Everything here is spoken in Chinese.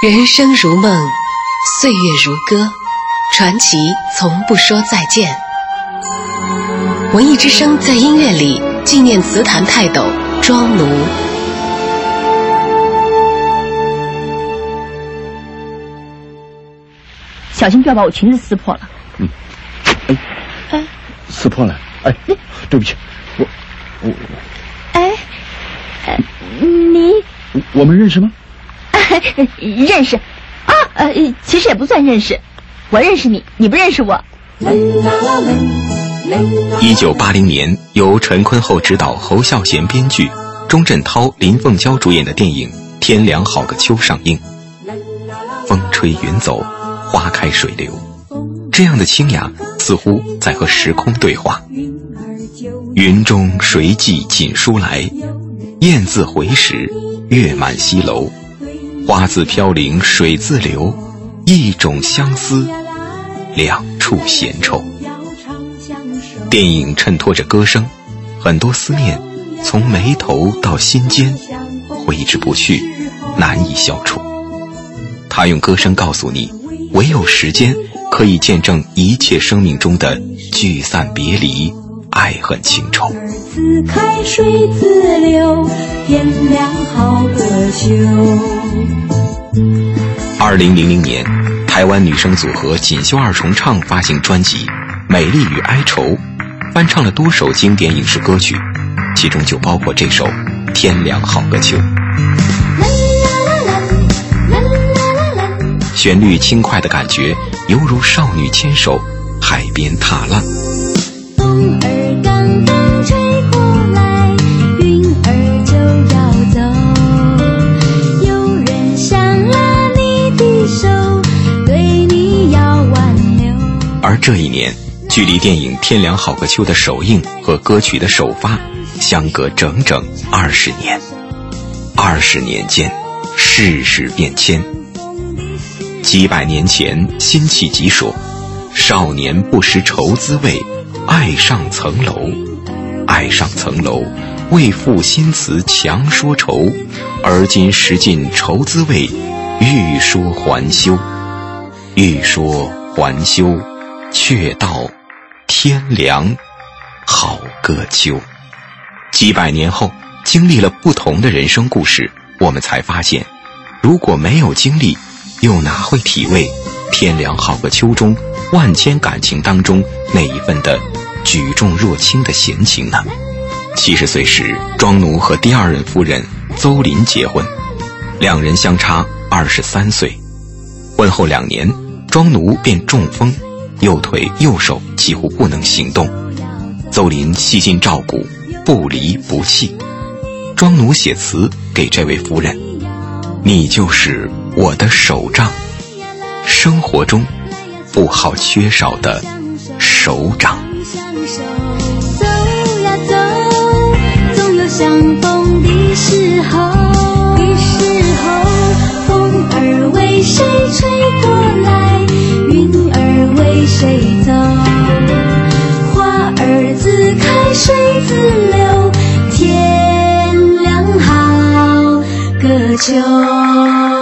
人生如梦，岁月如歌，传奇从不说再见。文艺之声在音乐里纪念词坛泰斗庄奴。小心不要把我裙子撕破了。嗯，哎，哎，撕破了。哎，对不起，我我。哎，你我们认识吗？认识，啊，呃，其实也不算认识，我认识你，你不认识我。一九八零年，由陈坤厚执导、侯孝贤编剧、钟镇涛、林凤娇主演的电影《天凉好个秋》上映。风吹云走，花开水流，这样的清雅似乎在和时空对话。云中谁寄锦书来？雁字回时，月满西楼。花自飘零水自流，一种相思，两处闲愁。电影衬托着歌声，很多思念从眉头到心间，挥之不去，难以消除。他用歌声告诉你，唯有时间可以见证一切生命中的聚散别离。爱恨情仇。自开水自流，天凉好个秋。二零零零年，台湾女声组合锦绣二重唱发行专辑《美丽与哀愁》，翻唱了多首经典影视歌曲，其中就包括这首《天凉好个秋》。旋律轻快的感觉，犹如少女牵手，海边踏浪。而这一年，距离电影《天凉好个秋》的首映和歌曲的首发，相隔整整二十年。二十年间，世事变迁。几百年前，辛弃疾说：“少年不识愁滋味。”爱上层楼，爱上层楼，为赋新词强说愁。而今识尽愁滋味，欲说还休，欲说还休，却道天凉好个秋。几百年后，经历了不同的人生故事，我们才发现，如果没有经历，又哪会体味“天凉好个秋”中万千感情当中那一份的？举重若轻的闲情呢？七十岁时，庄奴和第二任夫人邹林结婚，两人相差二十三岁。婚后两年，庄奴便中风，右腿、右手几乎不能行动。邹林细心照顾，不离不弃。庄奴写词给这位夫人：“你就是我的手杖，生活中不好缺少的手掌。”走呀走，总有相逢的时候。cho.